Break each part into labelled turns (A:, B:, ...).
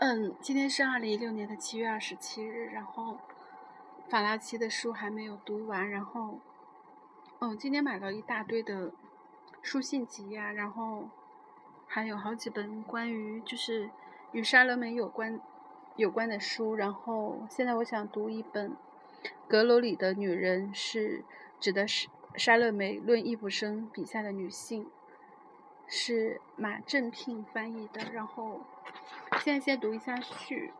A: 嗯，今天是二零一六年的七月二十七日，然后法拉奇的书还没有读完，然后，嗯，今天买了一大堆的书信集呀，然后还有好几本关于就是与莎乐美有关有关的书，然后现在我想读一本《阁楼里的女人》，是指的是莎乐美论易卜生笔下的女性。是马正聘翻译的，然后现在先读一下序。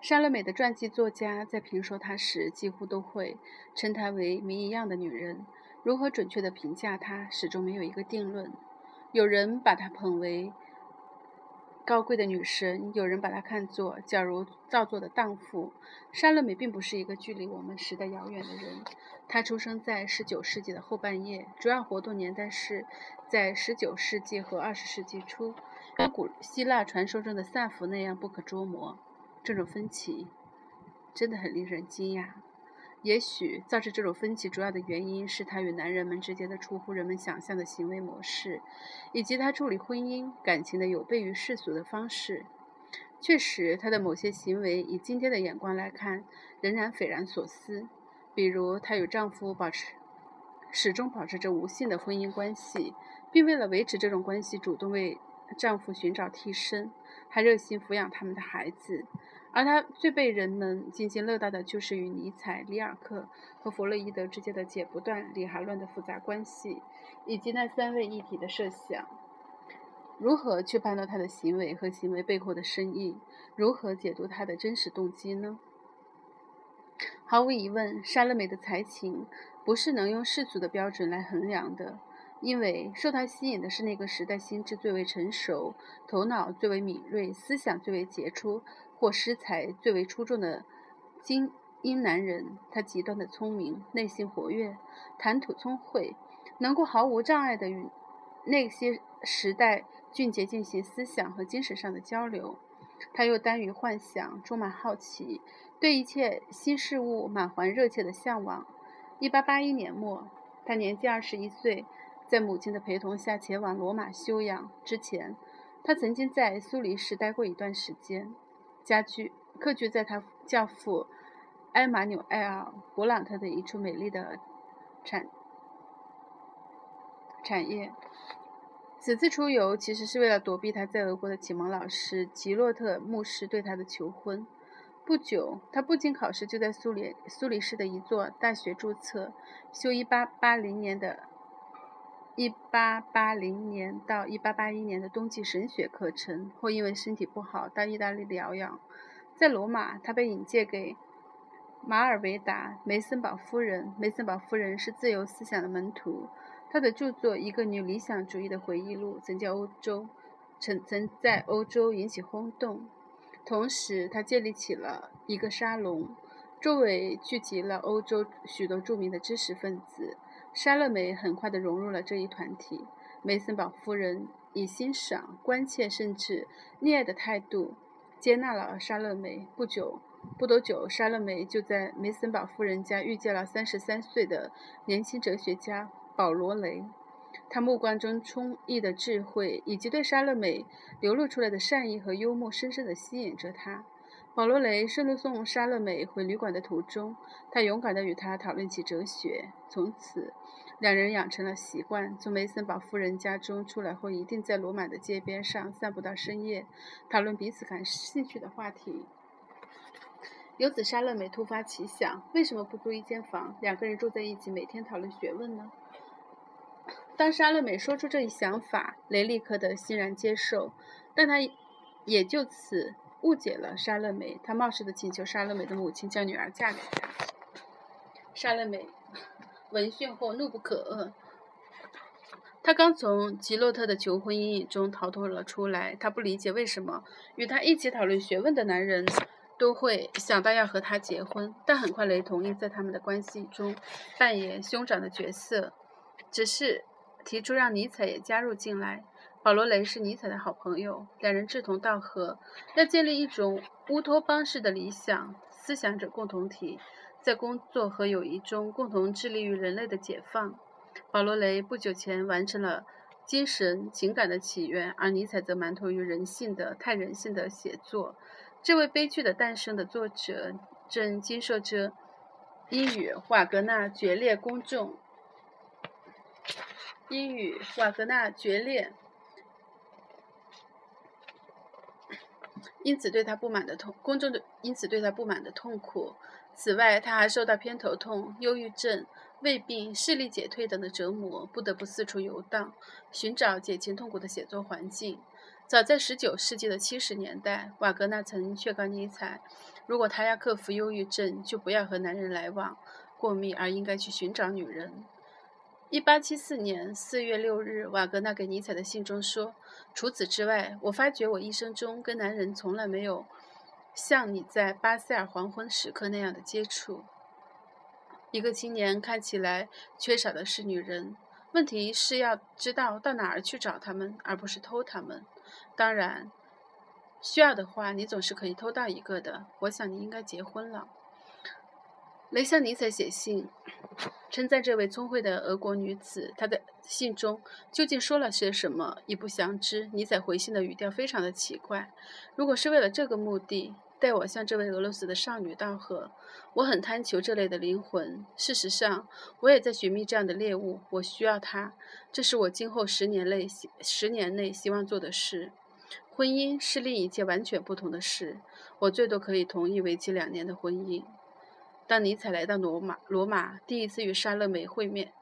A: 莎乐美的传记作家在评说她时，几乎都会称她为谜一样的女人。如何准确的评价她，始终没有一个定论。有人把她捧为。高贵的女神，有人把她看作矫揉造作的荡妇。莎乐美并不是一个距离我们时代遥远的人，她出生在19世纪的后半叶，主要活动年代是在19世纪和20世纪初，跟古希腊传说中的萨福那样不可捉摸。这种分歧真的很令人惊讶。也许造成这种分歧主要的原因是他与男人们之间的出乎人们想象的行为模式，以及他处理婚姻感情的有悖于世俗的方式。确实，他的某些行为以今天的眼光来看，仍然匪然所思。比如，她与丈夫保持始终保持着无性的婚姻关系，并为了维持这种关系，主动为丈夫寻找替身，还热心抚养他们的孩子。而他最被人们津津乐道的，就是与尼采、里尔克和弗洛伊德之间的解不断理还乱的复杂关系，以及那三位一体的设想。如何去判断他的行为和行为背后的深意？如何解读他的真实动机呢？毫无疑问，莎乐美的才情不是能用世俗的标准来衡量的，因为受他吸引的是那个时代心智最为成熟、头脑最为敏锐、思想最为杰出。或诗才最为出众的精英男人，他极端的聪明，内心活跃，谈吐聪慧，能够毫无障碍地与那些时代俊杰进行思想和精神上的交流。他又耽于幻想，充满好奇，对一切新事物满怀热切的向往。一八八一年末，他年纪二十一岁，在母亲的陪同下前往罗马休养。之前，他曾经在苏黎世待过一段时间。家居客居在他教父埃马纽埃尔·勃朗特的一处美丽的产产业。此次出游其实是为了躲避他在俄国的启蒙老师吉洛特牧师对他的求婚。不久，他不仅考试就在苏联苏黎世的一座大学注册，修1880年的1880年到1881年的冬季神学课程，后因为身体不好到意大利疗养。在罗马，他被引荐给马尔维达·梅森堡夫人。梅森堡夫人是自由思想的门徒，她的著作《一个女理想主义的回忆录》曾在欧洲曾曾在欧洲引起轰动。同时，他建立起了一个沙龙，周围聚集了欧洲许多著名的知识分子。莎乐美很快地融入了这一团体。梅森堡夫人以欣赏、关切甚至溺爱的态度接纳了莎乐美。不久，不多久，莎乐美就在梅森堡夫人家遇见了三十三岁的年轻哲学家保罗·雷。他目光中充溢的智慧，以及对莎乐美流露出来的善意和幽默，深深地吸引着他。保罗·雷顺路送莎乐美回旅馆的途中，他勇敢地与她讨论起哲学。从此，两人养成了习惯：从梅森堡夫人家中出来后，一定在罗马的街边上散步到深夜，讨论彼此感兴趣的话题。由此，莎乐美突发奇想：为什么不租一间房，两个人住在一起，每天讨论学问呢？当莎乐美说出这一想法，雷立刻的欣然接受，但他也就此。误解了莎乐美，他冒失的请求莎乐美的母亲将女儿嫁给他。莎乐美闻讯后怒不可遏，她刚从吉洛特的求婚阴影中逃脱了出来。她不理解为什么与她一起讨论学问的男人都会想到要和她结婚，但很快雷同意在他们的关系中扮演兄长的角色，只是提出让尼采也加入进来。保罗·雷是尼采的好朋友，两人志同道合，要建立一种乌托邦式的理想思想者共同体，在工作和友谊中共同致力于人类的解放。保罗·雷不久前完成了精神情感的起源，而尼采则埋头于人性的太人性的写作。这位悲剧的诞生的作者正经受着因与瓦格纳决裂公众，因与瓦格纳决裂，因此对他不满的痛，公众的因此对他不满的痛苦。此外，他还受到偏头痛、忧郁症。胃病、视力减退等的折磨，不得不四处游荡，寻找减轻痛苦的写作环境。早在19世纪的70年代，瓦格纳曾劝告尼采，如果他要克服忧郁症，就不要和男人来往过密，而应该去寻找女人。1874年4月6日，瓦格纳给尼采的信中说：“除此之外，我发觉我一生中跟男人从来没有像你在巴塞尔黄昏时刻那样的接触。”一个青年看起来缺少的是女人，问题是要知道到哪儿去找他们，而不是偷他们。当然，需要的话，你总是可以偷到一个的。我想你应该结婚了。雷向尼采写信，称赞这位聪慧的俄国女子。他的信中究竟说了些什么，已不详知。尼采回信的语调非常的奇怪。如果是为了这个目的。代我向这位俄罗斯的少女道贺。我很贪求这类的灵魂。事实上，我也在寻觅这样的猎物。我需要它，这是我今后十年内十年内希望做的事。婚姻是另一件完全不同的事。我最多可以同意为期两年的婚姻。当尼采来到罗马，罗马第一次与莎乐美会面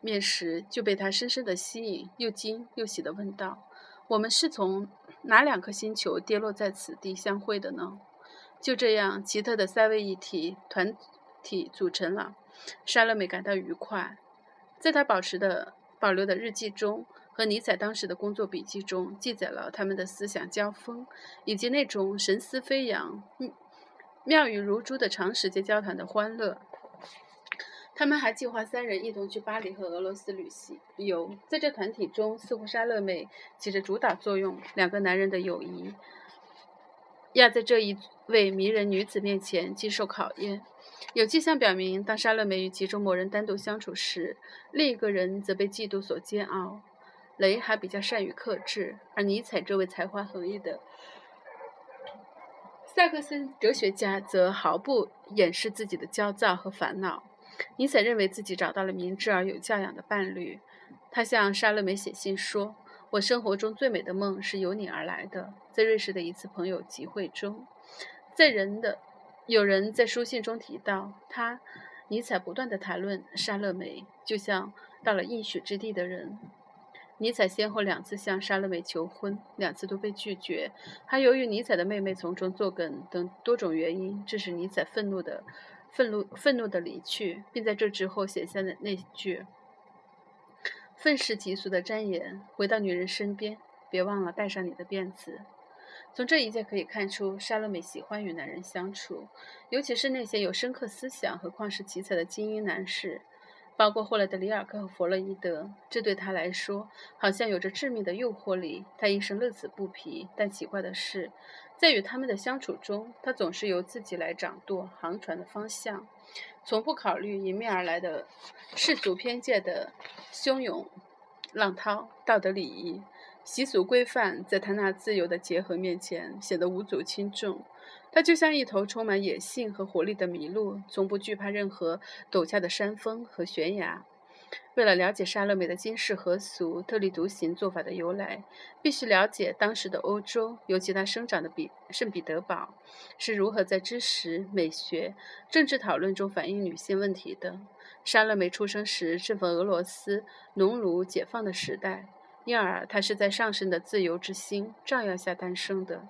A: 面时，就被她深深的吸引，又惊又喜地问道：“我们是从哪两颗星球跌落在此地相会的呢？”就这样，奇特的三位一体团体组成了。莎乐美感到愉快，在她保持的保留的日记中和尼采当时的工作笔记中，记载了他们的思想交锋，以及那种神思飞扬、妙语如珠的长时间交谈的欢乐。他们还计划三人一同去巴黎和俄罗斯旅行游。在这团体中，似乎莎乐美起着主导作用。两个男人的友谊。要在这一位迷人女子面前接受考验。有迹象表明，当莎乐美与其中某人单独相处时，另一个人则被嫉妒所煎熬。雷还比较善于克制，而尼采这位才华横溢的萨克森哲学家则毫不掩饰自己的焦躁和烦恼。尼采认为自己找到了明智而有教养的伴侣。他向莎乐美写信说。我生活中最美的梦是由你而来的。在瑞士的一次朋友集会中，在人的有人在书信中提到他，尼采不断地谈论莎乐美，就像到了应许之地的人。尼采先后两次向莎乐美求婚，两次都被拒绝。还由于尼采的妹妹从中作梗等多种原因，致使尼采愤怒的愤怒愤怒的离去，并在这之后写下了那句。愤世嫉俗的箴言：回到女人身边，别忘了带上你的辫子。从这一切可以看出，莎乐美喜欢与男人相处，尤其是那些有深刻思想和旷世奇才的精英男士，包括后来的里尔克和弗洛伊德。这对他来说，好像有着致命的诱惑力。他一生乐此不疲。但奇怪的是，在与他们的相处中，他总是由自己来掌舵航船的方向。从不考虑迎面而来的世俗偏见的汹涌浪涛，道德礼仪、习俗规范，在他那自由的结合面前显得无足轻重。他就像一头充满野性和活力的麋鹿，从不惧怕任何陡峭的山峰和悬崖。为了了解莎乐美的今世何俗、特立独行做法的由来，必须了解当时的欧洲，尤其他生长的比圣彼得堡，是如何在知识、美学、政治讨论中反映女性问题的。莎乐美出生时正逢俄罗斯农奴解放的时代，因而她是在上升的自由之心照耀下诞生的。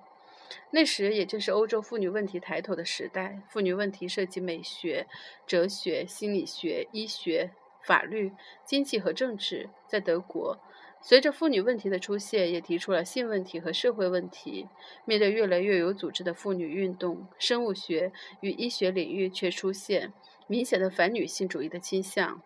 A: 那时也正是欧洲妇女问题抬头的时代，妇女问题涉及美学、哲学、心理学、医学。法律、经济和政治，在德国，随着妇女问题的出现，也提出了性问题和社会问题。面对越来越有组织的妇女运动，生物学与医学领域却出现明显的反女性主义的倾向。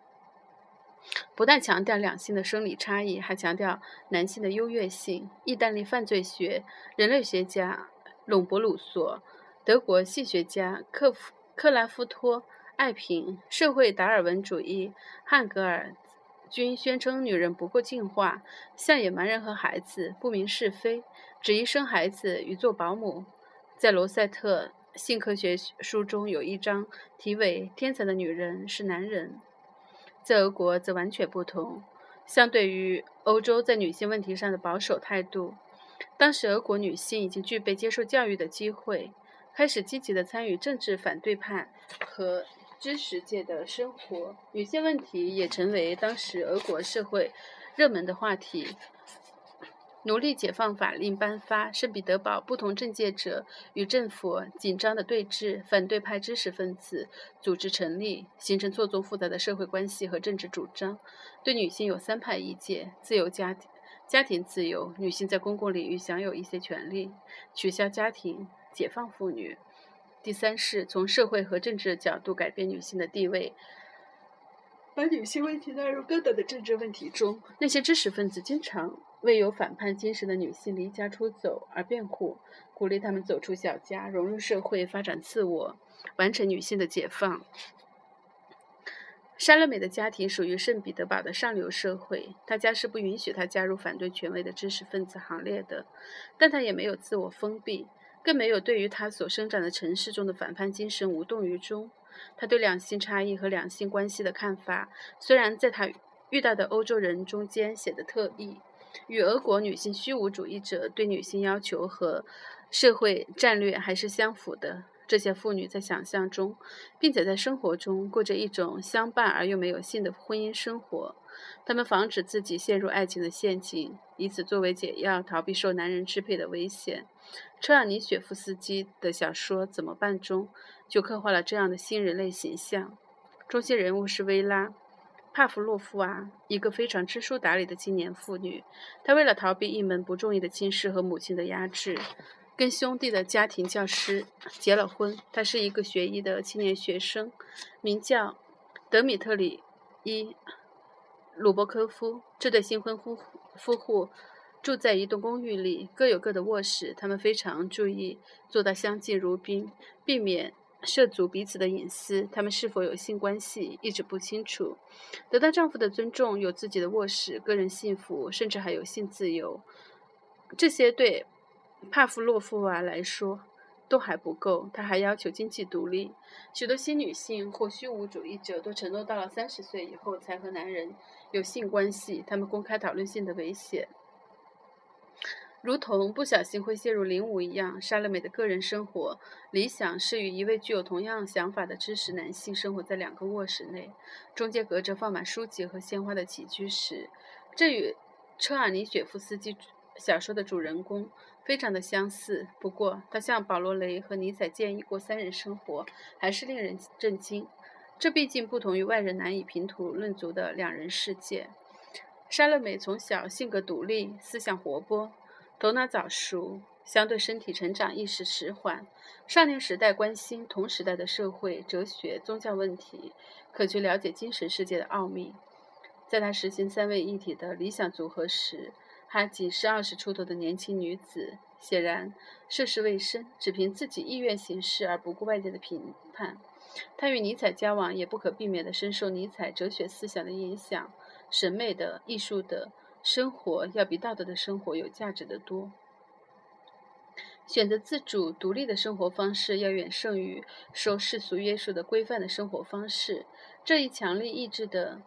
A: 不但强调两性的生理差异，还强调男性的优越性。意大利犯罪学、人类学家隆博鲁索，德国性学家克夫克拉夫托。爱平社会达尔文主义汉格尔均宣称女人不够进化，像野蛮人和孩子，不明是非，只宜生孩子与做保姆。在罗塞特性科学书中有一章题为《天才的女人是男人》。在俄国则完全不同。相对于欧洲在女性问题上的保守态度，当时俄国女性已经具备接受教育的机会，开始积极地参与政治反对派和知识界的生活。女性问题也成为当时俄国社会热门的话题。奴隶解放法令颁发，圣彼得堡不同政界者与政府紧张的对峙，反对派知识分子组织成立，形成错综复杂的社会关系和政治主张。对女性有三派意见：自由家庭、家庭自由，女性在公共领域享有一些权利；取消家庭，解放妇女。第三是从社会和政治的角度改变女性的地位，把女性问题纳入更大的政治问题中。那些知识分子经常。为有反叛精神的女性离家出走而辩护，鼓励她们走出小家，融入社会，发展自我，完成女性的解放。莎乐美的家庭属于圣彼得堡的上流社会，她家是不允许她加入反对权威的知识分子行列的，但她也没有自我封闭，更没有对于她所生长的城市中的反叛精神无动于衷。她对两性差异和两性关系的看法，虽然在她遇到的欧洲人中间显得特异。与俄国女性虚无主义者对女性要求和社会战略还是相符的。这些妇女在想象中，并且在生活中过着一种相伴而又没有性的婚姻生活。她们防止自己陷入爱情的陷阱，以此作为解药，逃避受男人支配的危险。车尔尼雪夫斯基的小说《怎么办》中就刻画了这样的新人类形象。中心人物是薇拉。帕夫洛夫娃，一个非常知书达理的青年妇女，她为了逃避一门不中意的亲事和母亲的压制，跟兄弟的家庭教师结了婚。她是一个学医的青年学生，名叫德米特里伊鲁伯科夫。这对新婚夫夫妇住在一栋公寓里，各有各的卧室。他们非常注意做到相敬如宾，避免。涉足彼此的隐私，他们是否有性关系一直不清楚。得到丈夫的尊重，有自己的卧室、个人幸福，甚至还有性自由，这些对帕夫洛夫娃来说都还不够。她还要求经济独立。许多新女性或虚无主义者都承诺，到了三十岁以后才和男人有性关系。他们公开讨论性的危险。如同不小心会陷入领舞一样，莎乐美的个人生活理想是与一位具有同样想法的知识男性生活在两个卧室内，中间隔着放满书籍和鲜花的起居室。这与车尔尼雪夫斯基小说的主人公非常的相似。不过，他向保罗雷和尼采建议过三人生活，还是令人震惊。这毕竟不同于外人难以评图论足的两人世界。莎乐美从小性格独立，思想活泼。头脑早熟，相对身体成长意识迟缓。少年时代关心同时代的社会、哲学、宗教问题，渴求了解精神世界的奥秘。在他实行三位一体的理想组合时，还仅是二十出头的年轻女子，显然涉世未深，只凭自己意愿行事而不顾外界的评判。他与尼采交往，也不可避免地深受尼采哲学思想的影响，审美的、艺术的。生活要比道德的生活有价值的多。选择自主独立的生活方式，要远胜于受世俗约束的规范的生活方式。这一强力意志的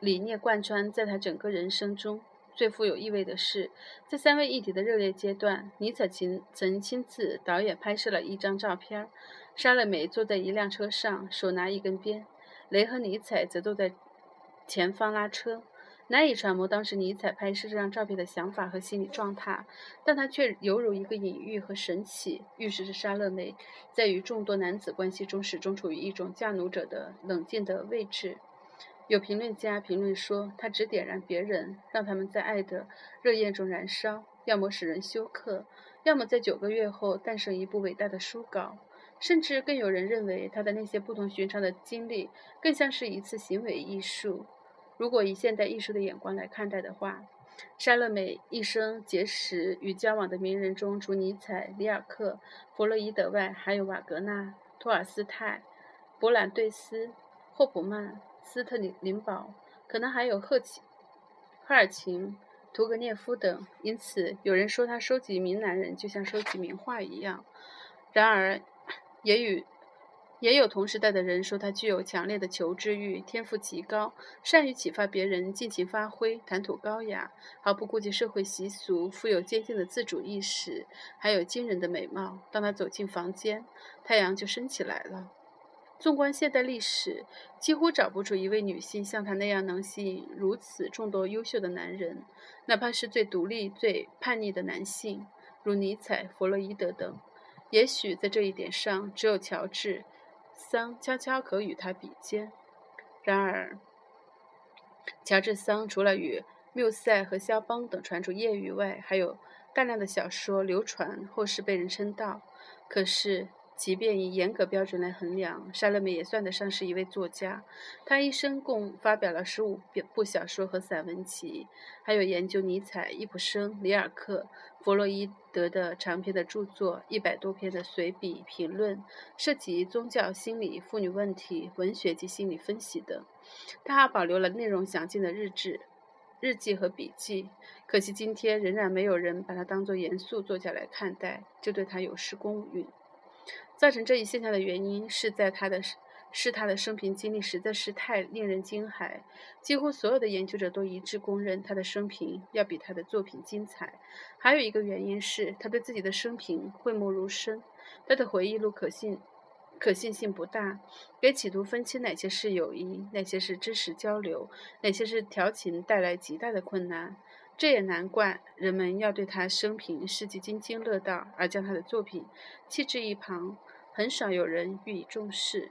A: 理念贯穿在他整个人生中。最富有意味的是，在三位一体的热烈阶段，尼采亲曾亲自导演拍摄了一张照片：莎乐美坐在一辆车上，手拿一根鞭；雷和尼采则坐在前方拉车。难以揣摩当时尼采拍摄这张照片的想法和心理状态，但他却犹如一个隐喻和神奇，预示着莎乐美在与众多男子关系中始终处于一种嫁奴者的冷静的位置。有评论家评论说，他只点燃别人，让他们在爱的热焰中燃烧，要么使人休克，要么在九个月后诞生一部伟大的书稿。甚至更有人认为，他的那些不同寻常的经历更像是一次行为艺术。如果以现代艺术的眼光来看待的话，莎乐美一生结识与交往的名人中，除尼采、里尔克、弗洛伊德外，还有瓦格纳、托尔斯泰、勃兰对斯、霍普曼、斯特林林堡、可能还有赫奇、赫尔琴、屠格涅夫等。因此，有人说他收集名男人就像收集名画一样。然而，也与也有同时代的人说他具有强烈的求知欲，天赋极高，善于启发别人，尽情发挥，谈吐高雅，毫不顾及社会习俗，富有坚定的自主意识，还有惊人的美貌。当他走进房间，太阳就升起来了。纵观现代历史，几乎找不出一位女性像他那样能吸引如此众多优秀的男人，哪怕是最独立、最叛逆的男性，如尼采、弗洛伊德等。也许在这一点上，只有乔治。桑悄悄可与他比肩。然而，乔治桑除了与缪塞和肖邦等传出业余外，还有大量的小说流传，或是被人称道。可是，即便以严格标准来衡量，莎乐美也算得上是一位作家。她一生共发表了十五部小说和散文集，还有研究尼采、易卜生、里尔克、弗洛伊德的长篇的著作，一百多篇的随笔评论，涉及宗教、心理、妇女问题、文学及心理分析等。他还保留了内容详尽的日志、日记和笔记。可惜今天仍然没有人把他当作严肃作家来看待，就对他有失公允。造成这一现象的原因是在他的，是他的生平经历实在是太令人惊骇。几乎所有的研究者都一致公认他的生平要比他的作品精彩。还有一个原因是他对自己的生平讳莫如深，他的回忆录可信可信性不大，给企图分清哪些是友谊，哪些是知识交流，哪些是调情带来极大的困难。这也难怪人们要对他生平事迹津津乐道，而将他的作品弃置一旁。很少有人予以重视。